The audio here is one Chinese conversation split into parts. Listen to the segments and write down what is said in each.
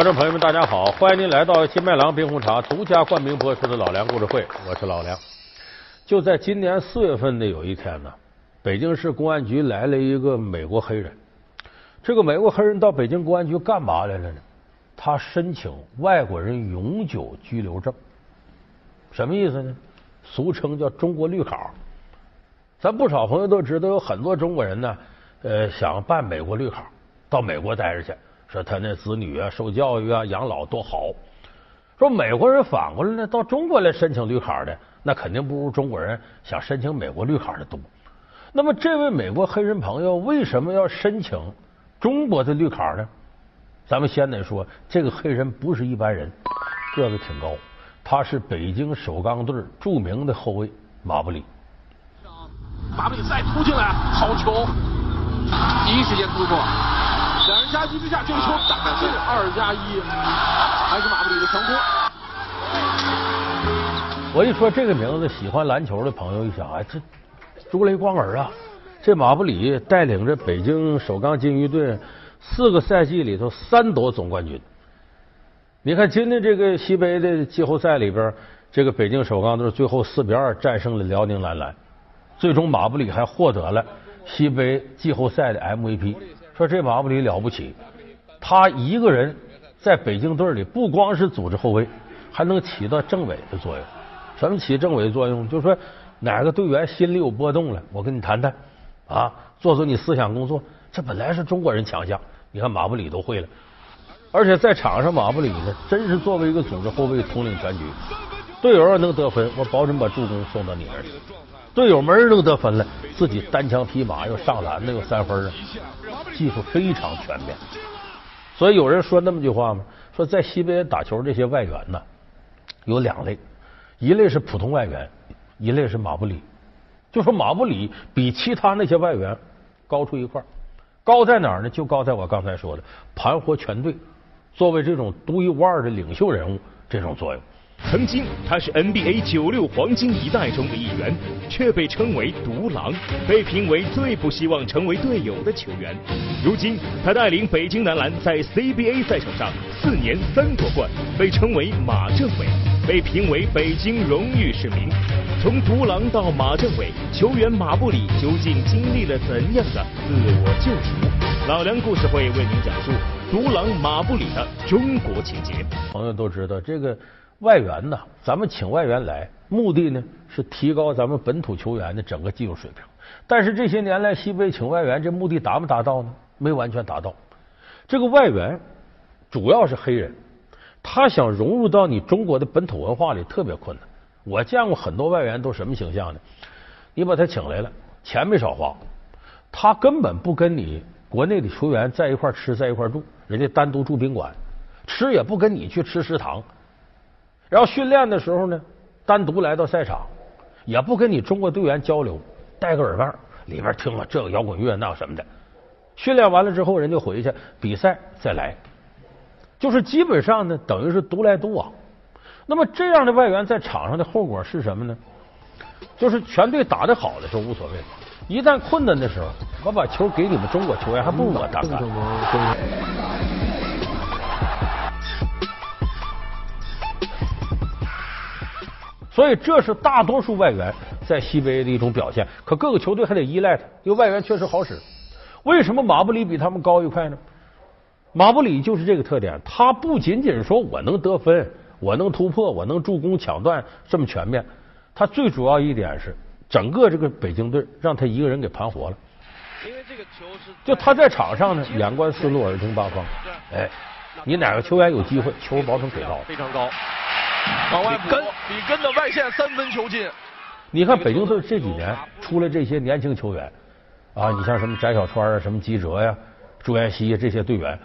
观众朋友们，大家好！欢迎您来到金麦郎冰红茶独家冠名播出的《老梁故事会》，我是老梁。就在今年四月份的有一天呢，北京市公安局来了一个美国黑人。这个美国黑人到北京公安局干嘛来了呢？他申请外国人永久居留证，什么意思呢？俗称叫中国绿卡。咱不少朋友都知道，有很多中国人呢，呃，想办美国绿卡，到美国待着去。说他那子女啊，受教育啊，养老多好。说美国人反过来呢，到中国来申请绿卡的，那肯定不如中国人想申请美国绿卡的多。那么，这位美国黑人朋友为什么要申请中国的绿卡呢？咱们先得说，这个黑人不是一般人，个子挺高，他是北京首钢队著名的后卫马布里。马布里再突进来，好球，第一时间突破。两人夹击之下，这个球打进二加一，还是马布里的成功。我一说这个名字，喜欢篮球的朋友一想，哎，这如雷贯耳啊！这马布里带领着北京首钢金鱼队四个赛季里头三夺总冠军。你看今天这个西北的季后赛里边，这个北京首钢队最后四比二战胜了辽宁男篮，最终马布里还获得了西北季后赛的 MVP。说这马布里了不起，他一个人在北京队里不光是组织后卫，还能起到政委的作用。什么起政委作用？就是说哪个队员心里有波动了，我跟你谈谈啊，做做你思想工作。这本来是中国人强项，你看马布里都会了。而且在场上，马布里呢，真是作为一个组织后卫统领全局。队友要能得分，我保准把助攻送到你那儿。队友没人能得分了，自己单枪匹马又上篮的又三分啊。技术非常全面，所以有人说那么句话吗？说在西北打球这些外援呢，有两类，一类是普通外援，一类是马布里。就说马布里比其他那些外援高出一块，高在哪儿呢？就高在我刚才说的盘活全队，作为这种独一无二的领袖人物这种作用。曾经他是 NBA 九六黄金一代中的一员，却被称为独狼，被评为最不希望成为队友的球员。如今他带领北京男篮在 CBA 赛场上四年三夺冠，被称为马政委，被评为北京荣誉市民。从独狼到马政委，球员马布里究竟经历了怎样的自我救赎？老梁故事会为您讲述独狼马布里的中国情节。朋友都知道这个。外援呢？咱们请外援来，目的呢是提高咱们本土球员的整个技术水平。但是这些年来，西北请外援，这目的达没达到呢？没完全达到。这个外援主要是黑人，他想融入到你中国的本土文化里特别困难。我见过很多外援都什么形象呢？你把他请来了，钱没少花，他根本不跟你国内的球员在一块吃，在一块住，人家单独住宾馆，吃也不跟你去吃食堂。然后训练的时候呢，单独来到赛场，也不跟你中国队员交流，戴个耳麦，里边听了这个摇滚乐那什么的。训练完了之后，人就回去比赛再来，就是基本上呢，等于是独来独往。那么这样的外援在场上的后果是什么呢？就是全队打得好的时候无所谓，一旦困难的时候，我把球给你们中国球员，还不如我单干。所以这是大多数外援在西北的一种表现，可各个球队还得依赖他，因为外援确实好使。为什么马布里比他们高一块呢？马布里就是这个特点，他不仅仅说我能得分，我能突破，我能助攻抢断这么全面，他最主要一点是整个这个北京队让他一个人给盘活了。因为这个球是就他在场上呢，眼观四路，耳听八方。哎，你哪个球员有机会，球保证给到，非常高。往外跟，你跟的外线三分球进。你看北京队这几年出来这些年轻球员啊，你像什么翟小川啊，什么吉喆呀、朱彦西这些队员，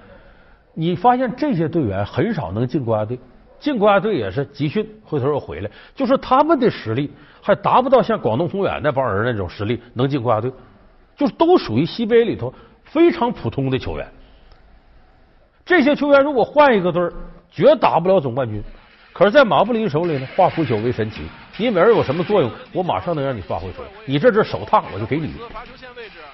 你发现这些队员很少能进国家队，进国家队也是集训，回头又回来，就是他们的实力还达不到像广东宏远那帮人那种实力能进国家队，就是都属于西北里头非常普通的球员。这些球员如果换一个队绝打不了总冠军。可是，在马布里手里呢，化腐朽为神奇。你每人有什么作用，我马上能让你发挥出来。你这只手烫，我就给你。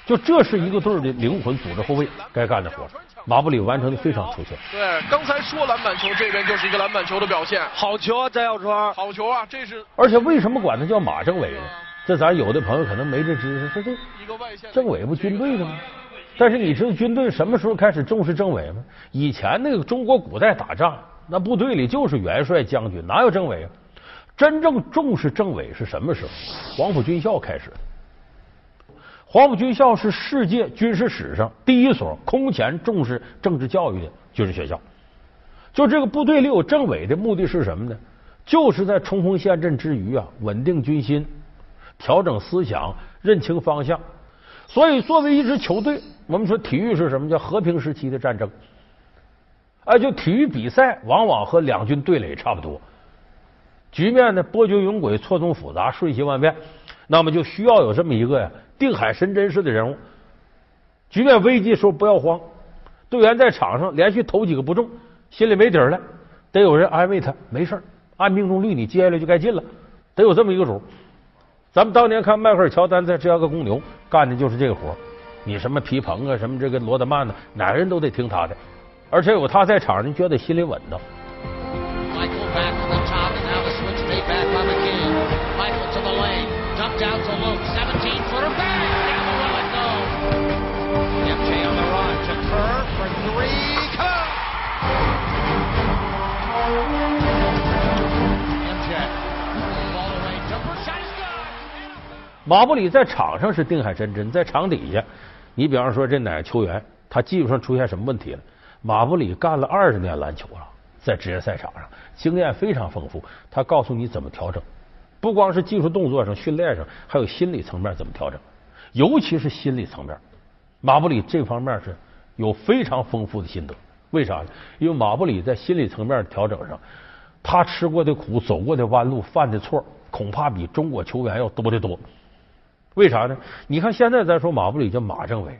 就这是一个队的灵魂，组织后卫该干的活，马布里完成的非常出色。对，刚才说篮板球，这边就是一个篮板球的表现。好球啊，翟小川！好球啊，这是。而且为什么管他叫马政委呢？这咱有的朋友可能没这知识，说这政委不军队的吗？但是你知道军队什么时候开始重视政委吗？以前那个中国古代打仗，那部队里就是元帅将军，哪有政委啊？真正重视政委是什么时候？黄埔军校开始。黄埔军校是世界军事史上第一所空前重视政治教育的军事学校。就这个部队里有政委的目的是什么呢？就是在冲锋陷阵之余啊，稳定军心，调整思想，认清方向。所以，作为一支球队，我们说体育是什么？叫和平时期的战争。哎，就体育比赛往往和两军对垒差不多。局面呢波谲云诡、错综复杂、瞬息万变，那么就需要有这么一个呀定海神针式的人物。局面危机时候不要慌，队员在场上连续投几个不中，心里没底儿了，得有人安慰他，没事按命中率你接下来就该进了，得有这么一个主。咱们当年看迈克尔乔丹在芝加哥公牛干的就是这个活你什么皮蓬啊，什么这个罗德曼呢，哪个人都得听他的，而且有他在场上，你觉得心里稳当。马布里在场上是定海神针，在场底下，你比方说这哪个球员，他技术上出现什么问题了？马布里干了二十年篮球了，在职业赛场上经验非常丰富，他告诉你怎么调整，不光是技术动作上、训练上，还有心理层面怎么调整，尤其是心理层面，马布里这方面是有非常丰富的心得。为啥呢？因为马布里在心理层面调整上，他吃过的苦、走过的弯路、犯的错，恐怕比中国球员要多得多。为啥呢？你看现在咱说马布里叫马政委，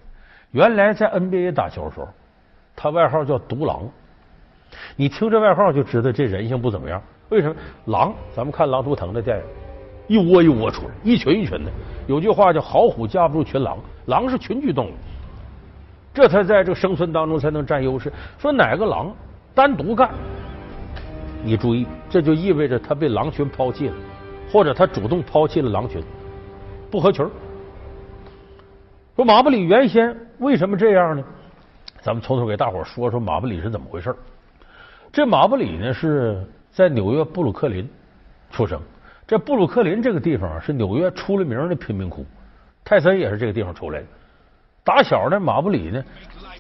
原来在 NBA 打球的时候，他外号叫独狼。你听这外号就知道这人性不怎么样。为什么？狼，咱们看《狼图腾》的电影，一窝一窝出来，一群一群的。有句话叫“好虎架不住群狼”，狼是群居动物，这才在这个生存当中才能占优势。说哪个狼单独干，你注意，这就意味着他被狼群抛弃了，或者他主动抛弃了狼群。不合群说马布里原先为什么这样呢？咱们从头给大伙说说马布里是怎么回事。这马布里呢是在纽约布鲁克林出生。这布鲁克林这个地方是纽约出了名的贫民窟，泰森也是这个地方出来的。打小呢，马布里呢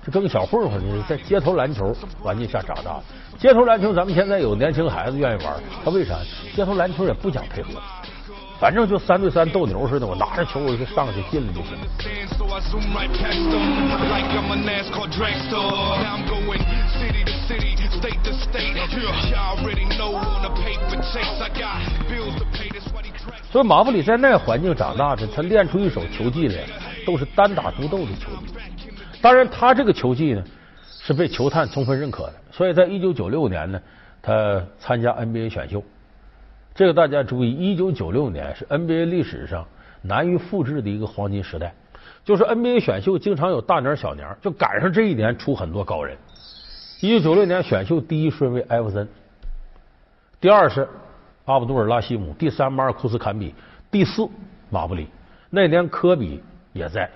就跟个小混混似的，在街头篮球环境下长大。街头篮球，咱们现在有年轻孩子愿意玩，他为啥？街头篮球也不讲配合。反正就三对三斗牛似的，我拿着球我就上去进了就行。所以马布里在那个环境长大的，他练出一手球技来，都是单打独斗的球技。当然，他这个球技呢是被球探充分认可的。所以在一九九六年呢，他参加 NBA 选秀。这个大家注意，一九九六年是 NBA 历史上难于复制的一个黄金时代。就是 NBA 选秀经常有大年小年，就赶上这一年出很多高人。一九九六年选秀第一顺位艾弗森，第二是阿卜杜尔拉希姆，第三马尔库斯坎比，第四马布里。那年科比也在，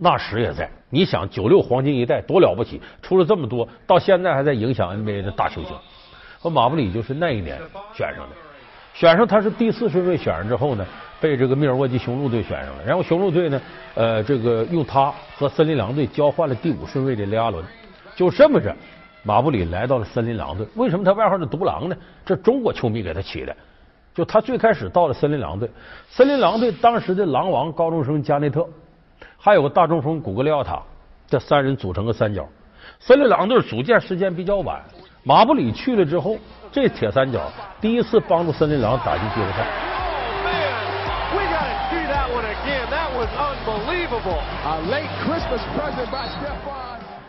纳什也在。你想九六黄金一代多了不起，出了这么多，到现在还在影响 NBA 的大球星。和马布里就是那一年选上的。选上他是第四顺位选上之后呢，被这个密尔沃基雄鹿队选上了。然后雄鹿队呢，呃，这个用他和森林狼队交换了第五顺位的雷阿伦。就这么着，马布里来到了森林狼队。为什么他外号是独狼呢？这中国球迷给他起的。就他最开始到了森林狼队，森林狼队当时的狼王高中生加内特，还有个大中锋古格利奥塔，这三人组成个三角。森林狼队组建时间比较晚，马布里去了之后。这铁三角第一次帮助森林狼打进季后赛。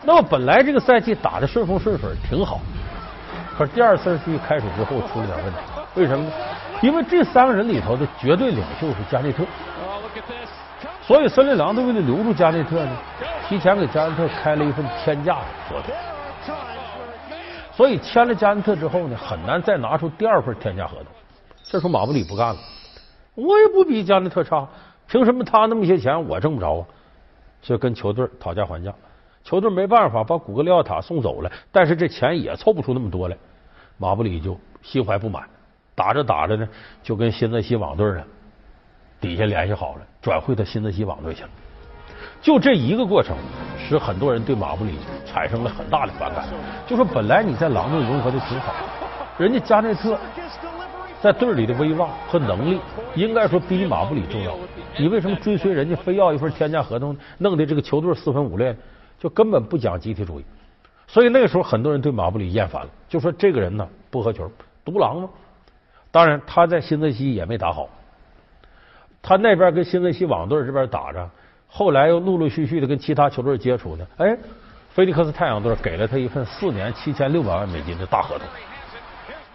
那么本来这个赛季打的顺风顺水挺好，可是第二次赛季开始之后出了点问题。为什么呢？因为这三个人里头的绝对领袖是加内特。所以森林狼队为了留住加内特呢，提前给加内特开了一份天价合同。所以签了加内特之后呢，很难再拿出第二份天价合同。这时候马布里不干了，我也不比加内特差，凭什么他那么些钱我挣不着啊？就跟球队讨价还价，球队没办法把古格利奥塔送走了，但是这钱也凑不出那么多来，马布里就心怀不满，打着打着呢，就跟新泽西网队呢底下联系好了，转会到新泽西网队去了。就这一个过程，使很多人对马布里产生了很大的反感。就说本来你在狼队融合的挺好，人家加内特在队里的威望和能力，应该说比马布里重要。你为什么追随人家，非要一份天价合同，弄得这个球队四分五裂，就根本不讲集体主义。所以那个时候，很多人对马布里厌烦了，就说这个人呢不合群，独狼吗？当然，他在新泽西也没打好，他那边跟新泽西网队这边打着。后来又陆陆续续的跟其他球队接触呢，哎，菲利克斯太阳队给了他一份四年七千六百万美金的大合同，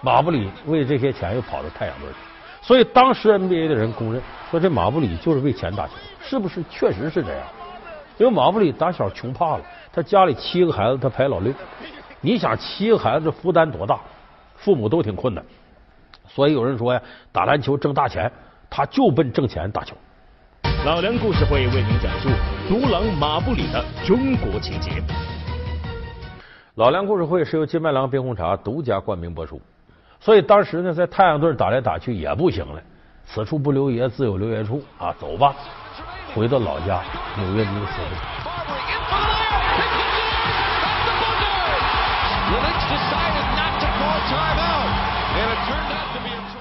马布里为这些钱又跑到太阳队去，所以当时 NBA 的人公认说这马布里就是为钱打球，是不是？确实是这样，因为马布里打小穷怕了，他家里七个孩子他排老六，你想七个孩子负担多大，父母都挺困难，所以有人说呀，打篮球挣大钱，他就奔挣钱打球。老梁故事会为您讲述独狼马布里的中国情节。老梁故事会是由金麦郎冰红茶独家冠名播出，所以当时呢，在太阳队打来打去也不行了。此处不留爷，自有留爷处啊！走吧，回到老家纽约尼克斯。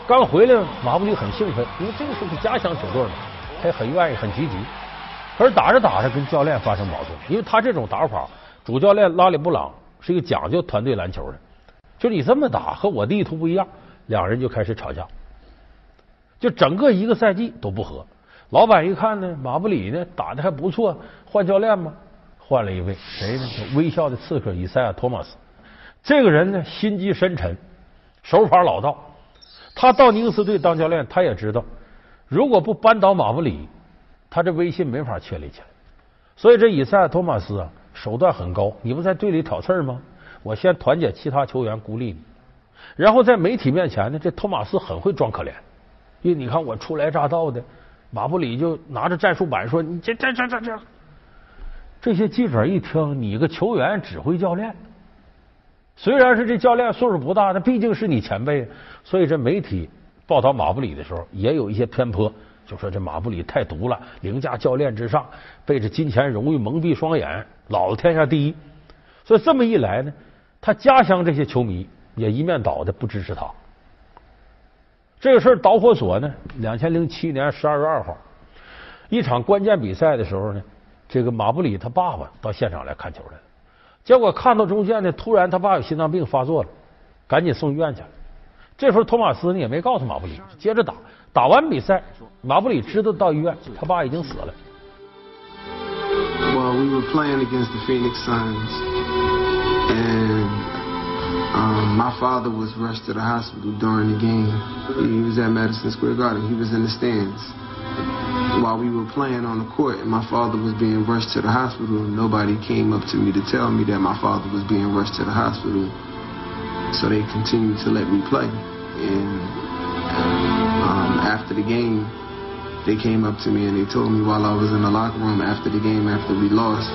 刚回来，马布里很兴奋，因为这个是个家乡球队嘛。他也很愿意，很积极。可是打着打着，跟教练发生矛盾，因为他这种打法，主教练拉里布朗是一个讲究团队篮球的，就你这么打和我的意图不一样，两人就开始吵架。就整个一个赛季都不和。老板一看呢，马布里呢打的还不错，换教练吗？换了一位谁呢？微笑的刺客以赛亚·托马斯。这个人呢，心机深沉，手法老道。他到尼克斯队当教练，他也知道。如果不扳倒马布里，他这威信没法确立起来。所以这以赛亚·托马斯啊，手段很高。你不在队里挑刺儿吗？我先团结其他球员孤立你，然后在媒体面前呢，这托马斯很会装可怜。因为你看我初来乍到的，马布里就拿着战术板说：“你这这这这这。”这些记者一听，你个球员指挥教练，虽然是这教练岁数不大，那毕竟是你前辈，所以这媒体。报道马布里的时候，也有一些偏颇，就说这马布里太毒了，凌驾教练之上，被这金钱荣誉蒙蔽双眼，老子天下第一。所以这么一来呢，他家乡这些球迷也一面倒的不支持他。这个事儿导火索呢，两千零七年十二月二号，一场关键比赛的时候呢，这个马布里他爸爸到现场来看球来了，结果看到中间呢，突然他爸有心脏病发作了，赶紧送医院去了。这时候托马斯呢也没告诉马布里，接着打。打完比赛，马布里知道到医院，他爸已经死了。Well, we were playing against the Phoenix Suns, and um, my father was rushed to the hospital during the game. He was at Madison Square Garden. He was in the stands. While we were playing on the court, and my father was being rushed to the hospital, nobody came up to me to tell me that my father was being rushed to the hospital. So they continued to let me play. And um, after the game, they came up to me and they told me while I was in the locker room after the game, after we lost,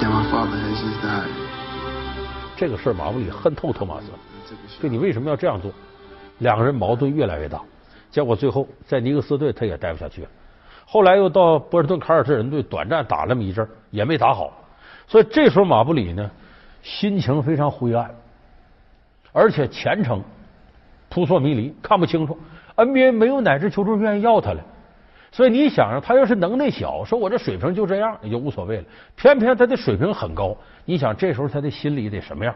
that my father has just died. 这个事儿，马布里恨透托马斯，就你为什么要这样做？两个人矛盾越来越大，结果最后在尼克斯队他也待不下去了。后来又到波士顿凯尔特人队短暂打那么一阵儿也没打好。所以这时候马布里呢，心情非常灰暗。而且前程扑朔迷离，看不清楚。NBA 没有哪支球队愿意要他了，所以你想想，他要是能耐小，说我这水平就这样，也就无所谓了。偏偏他的水平很高，你想这时候他的心里得什么样？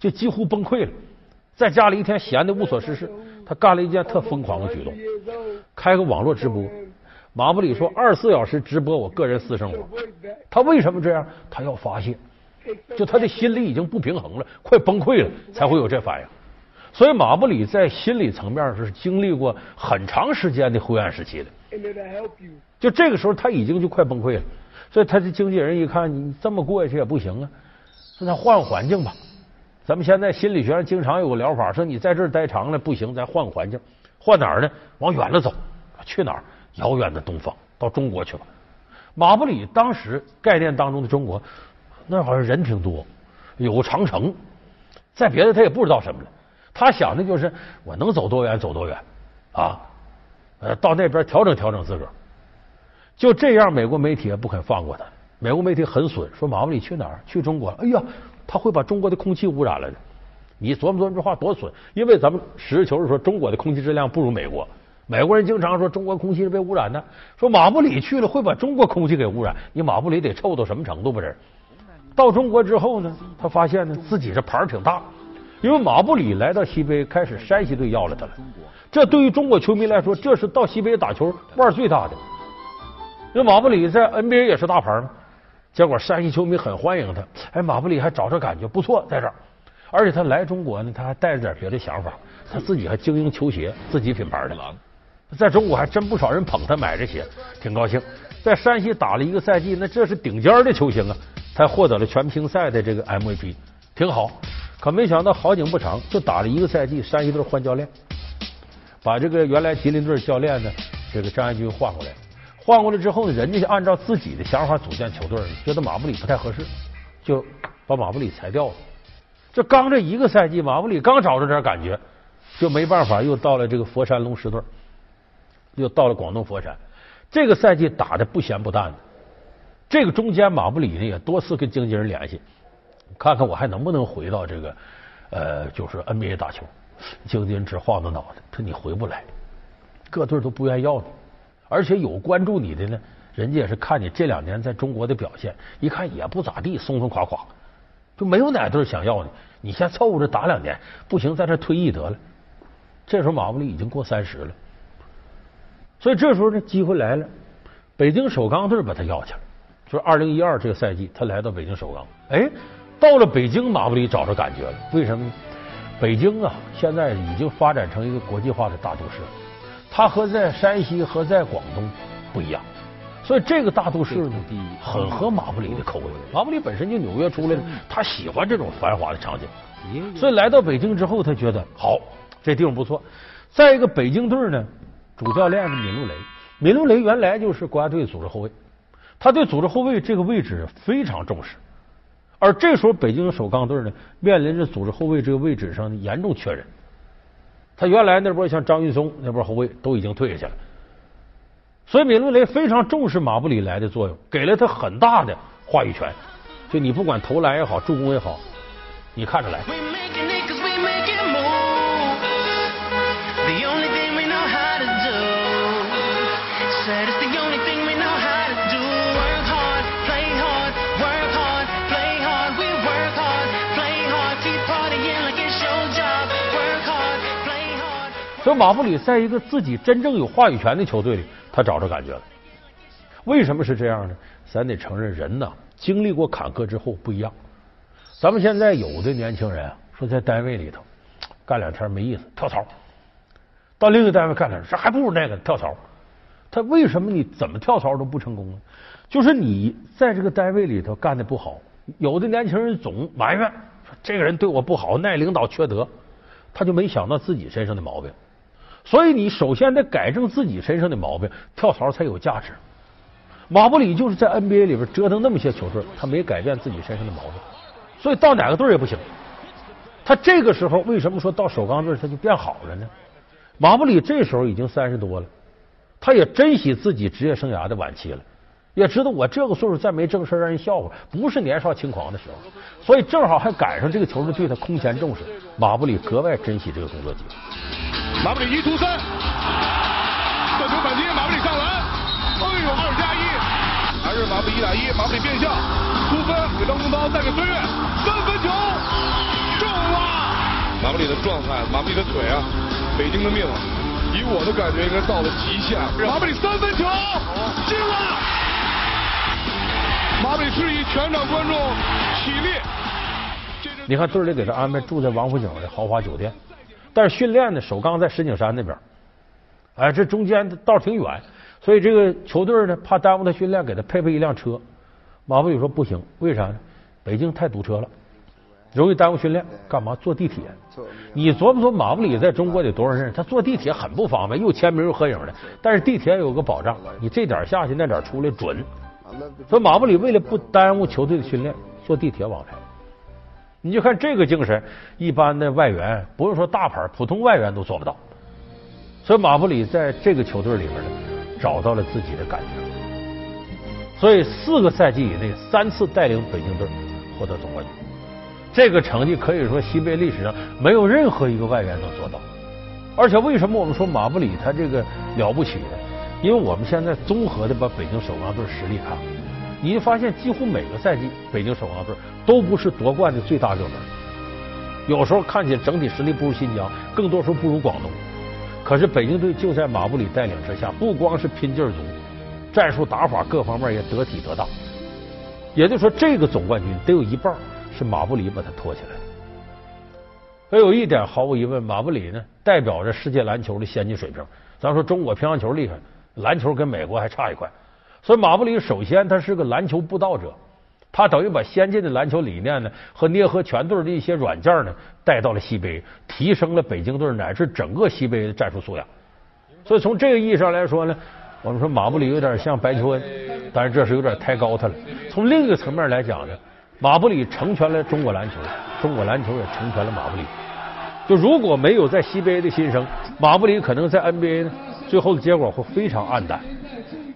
就几乎崩溃了。在家里一天闲的无所事事，他干了一件特疯狂的举动，开个网络直播。马布里说，二十四小时直播我个人私生活。他为什么这样？他要发泄。就他的心理已经不平衡了，快崩溃了，才会有这反应。所以马布里在心理层面是经历过很长时间的灰暗时期的。就这个时候他已经就快崩溃了，所以他的经纪人一看你这么过下去也不行啊，说咱换环境吧。咱们现在心理学上经常有个疗法，说你在这儿待长了不行，咱换个环境，换哪儿呢？往远了走，去哪儿？遥远的东方，到中国去吧。马布里当时概念当中的中国，那好像人挺多，有个长城，再别的他也不知道什么了。他想的就是我能走多远走多远啊，呃，到那边调整调整自个儿。就这样，美国媒体也不肯放过他。美国媒体很损，说马布里去哪儿？去中国？哎呀！他会把中国的空气污染了的，你琢磨琢磨这话多损！因为咱们实事求是说，中国的空气质量不如美国。美国人经常说中国空气是被污染的，说马布里去了会把中国空气给污染，你马布里得臭到什么程度吧？这到中国之后呢，他发现呢自己这牌挺大，因为马布里来到西北，开始山西队要了他了。这对于中国球迷来说，这是到西北打球腕最大的。因为马布里在 NBA 也是大牌嘛。结果山西球迷很欢迎他，哎，马布里还找着感觉不错，在这儿，而且他来中国呢，他还带着点别的想法，他自己还经营球鞋，自己品牌的，在中国还真不少人捧他买这鞋，挺高兴。在山西打了一个赛季，那这是顶尖的球星啊，才获得了全明星赛的这个 MVP，挺好。可没想到好景不长，就打了一个赛季，山西队换教练，把这个原来吉林队教练呢，这个张爱军换过来。换过来之后呢，人家就按照自己的想法组建球队，觉得马布里不太合适，就把马布里裁掉了。这刚这一个赛季，马布里刚找着点感觉，就没办法，又到了这个佛山龙狮队，又到了广东佛山。这个赛季打的不咸不淡的。这个中间，马布里呢也多次跟经纪人联系，看看我还能不能回到这个呃，就是 NBA 打球。经纪人直晃着脑袋，他说你回不来，各队都不愿意要你。而且有关注你的呢，人家也是看你这两年在中国的表现，一看也不咋地，松松垮垮，就没有哪队想要你。你先凑合着打两年，不行在这退役得了。这时候马布里已经过三十了，所以这时候呢，机会来了，北京首钢队把他要去了。就是二零一二这个赛季，他来到北京首钢，哎，到了北京，马布里找着感觉了。为什么呢？北京啊，现在已经发展成一个国际化的大都市。它和在山西和在广东不一样，所以这个大都市呢，很合马布里的口味。马布里本身就纽约出来的，他喜欢这种繁华的场景，所以来到北京之后，他觉得好，这地方不错。再一个，北京队呢，主教练是闵卢雷，闵卢雷原来就是国家队组织后卫，他对组织后卫这个位置非常重视。而这时候，北京首钢队呢，面临着组织后卫这个位置上的严重缺人。他原来那波像张玉松那波后卫都已经退下去了，所以闵伦雷非常重视马布里来的作用，给了他很大的话语权。就你不管投篮也好，助攻也好，你看着来。说马布里在一个自己真正有话语权的球队里，他找着感觉了。为什么是这样呢？咱得承认，人呐，经历过坎坷之后不一样。咱们现在有的年轻人啊说，在单位里头干两天没意思，跳槽；到另一个单位干两天，这还不如那个跳槽。他为什么你怎么跳槽都不成功呢？就是你在这个单位里头干的不好。有的年轻人总埋怨说，这个人对我不好，那领导缺德，他就没想到自己身上的毛病。所以你首先得改正自己身上的毛病，跳槽才有价值。马布里就是在 NBA 里边折腾那么些球队，他没改变自己身上的毛病，所以到哪个队也不行。他这个时候为什么说到首钢队他就变好了呢？马布里这时候已经三十多了，他也珍惜自己职业生涯的晚期了，也知道我这个岁数再没正事让人笑话，不是年少轻狂的时候。所以正好还赶上这个球队对他空前重视，马布里格外珍惜这个工作机会。马布里一突三，断球反击，马布里上篮，哎呦，二加一，还是马布里一打一，马布里变向，突分给张宗涛，再给孙悦，三分球中了。马布里的状态，马布里的腿啊，北京的命，以我的感觉应该到了极限。马布里三分球进了，马布里示意全场观众起立。你看队里给他安排住在王府井的豪华酒店。但是训练呢，首钢在石景山那边，哎，这中间道挺远，所以这个球队呢，怕耽误他训练，给他配备一辆车。马布里说不行，为啥呢？北京太堵车了，容易耽误训练。干嘛坐地铁？你琢磨琢磨，马布里在中国得多少人？他坐地铁很不方便，又签名又合影的。但是地铁有个保障，你这点下去，那点出来准。所以马布里为了不耽误球队的训练，坐地铁往来。你就看这个精神，一般的外援不用说大牌，普通外援都做不到。所以马布里在这个球队里面呢，找到了自己的感觉。所以四个赛季以内，三次带领北京队获得总冠军，这个成绩可以说西北历史上没有任何一个外援能做到。而且为什么我们说马布里他这个了不起呢？因为我们现在综合的把北京首钢队实力看，你就发现几乎每个赛季北京首钢队都不是夺冠的最大热门，有时候看起来整体实力不如新疆，更多时候不如广东。可是北京队就在马布里带领之下，不光是拼劲儿足。战术打法各方面也得体得当，也就是说，这个总冠军得有一半是马布里把他托起来的。还有一点毫无疑问，马布里呢代表着世界篮球的先进水平。咱说中国乒乓球厉害，篮球跟美国还差一块。所以马布里首先他是个篮球布道者，他等于把先进的篮球理念呢和捏合全队的一些软件呢带到了西北，提升了北京队乃至整个西北的战术素养。所以从这个意义上来说呢。我们说马布里有点像白求恩，但是这是有点太高他了。从另一个层面来讲呢，马布里成全了中国篮球，中国篮球也成全了马布里。就如果没有在 CBA 的新生，马布里可能在 NBA 呢，最后的结果会非常黯淡，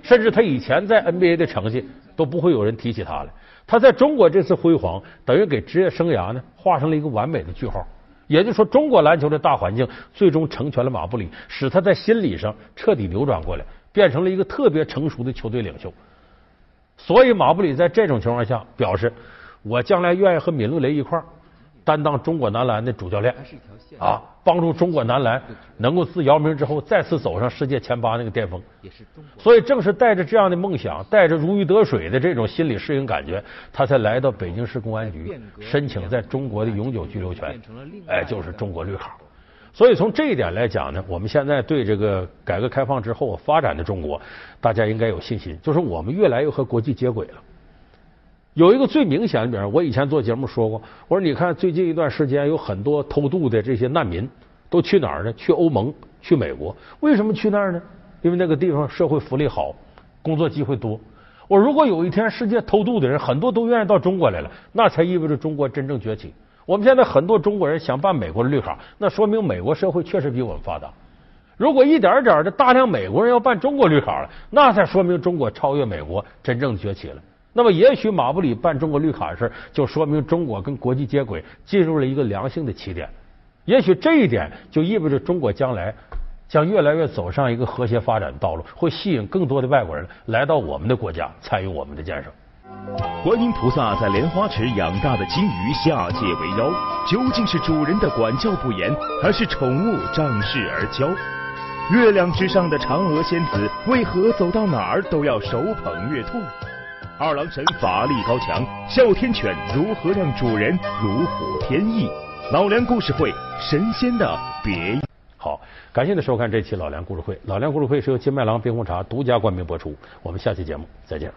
甚至他以前在 NBA 的成绩都不会有人提起他来。他在中国这次辉煌，等于给职业生涯呢画上了一个完美的句号。也就是说，中国篮球的大环境最终成全了马布里，使他在心理上彻底扭转过来。变成了一个特别成熟的球队领袖，所以马布里在这种情况下表示，我将来愿意和闵乐雷一块儿担当中国男篮的主教练，啊，帮助中国男篮能够自姚明之后再次走上世界前八那个巅峰。所以正是带着这样的梦想，带着如鱼得水的这种心理适应感觉，他才来到北京市公安局申请在中国的永久居留权，哎，就是中国绿卡。所以从这一点来讲呢，我们现在对这个改革开放之后发展的中国，大家应该有信心，就是我们越来越和国际接轨了。有一个最明显的比方，我以前做节目说过，我说你看最近一段时间有很多偷渡的这些难民都去哪儿呢？去欧盟、去美国。为什么去那儿呢？因为那个地方社会福利好，工作机会多。我如果有一天世界偷渡的人很多都愿意到中国来了，那才意味着中国真正崛起。我们现在很多中国人想办美国的绿卡，那说明美国社会确实比我们发达。如果一点点的大量美国人要办中国绿卡了，那才说明中国超越美国，真正崛起了。那么，也许马布里办中国绿卡的事，就说明中国跟国际接轨进入了一个良性的起点。也许这一点就意味着中国将来将越来越走上一个和谐发展的道路，会吸引更多的外国人来到我们的国家，参与我们的建设。观音菩萨在莲花池养大的金鱼下界为妖，究竟是主人的管教不严，还是宠物仗势而骄？月亮之上的嫦娥仙子为何走到哪儿都要手捧月兔？二郎神法力高强，哮天犬如何让主人如虎添翼？老梁故事会，神仙的别。好，感谢您收看这期老梁故事会。老梁故事会是由金麦郎冰红茶独家冠名播出。我们下期节目再见。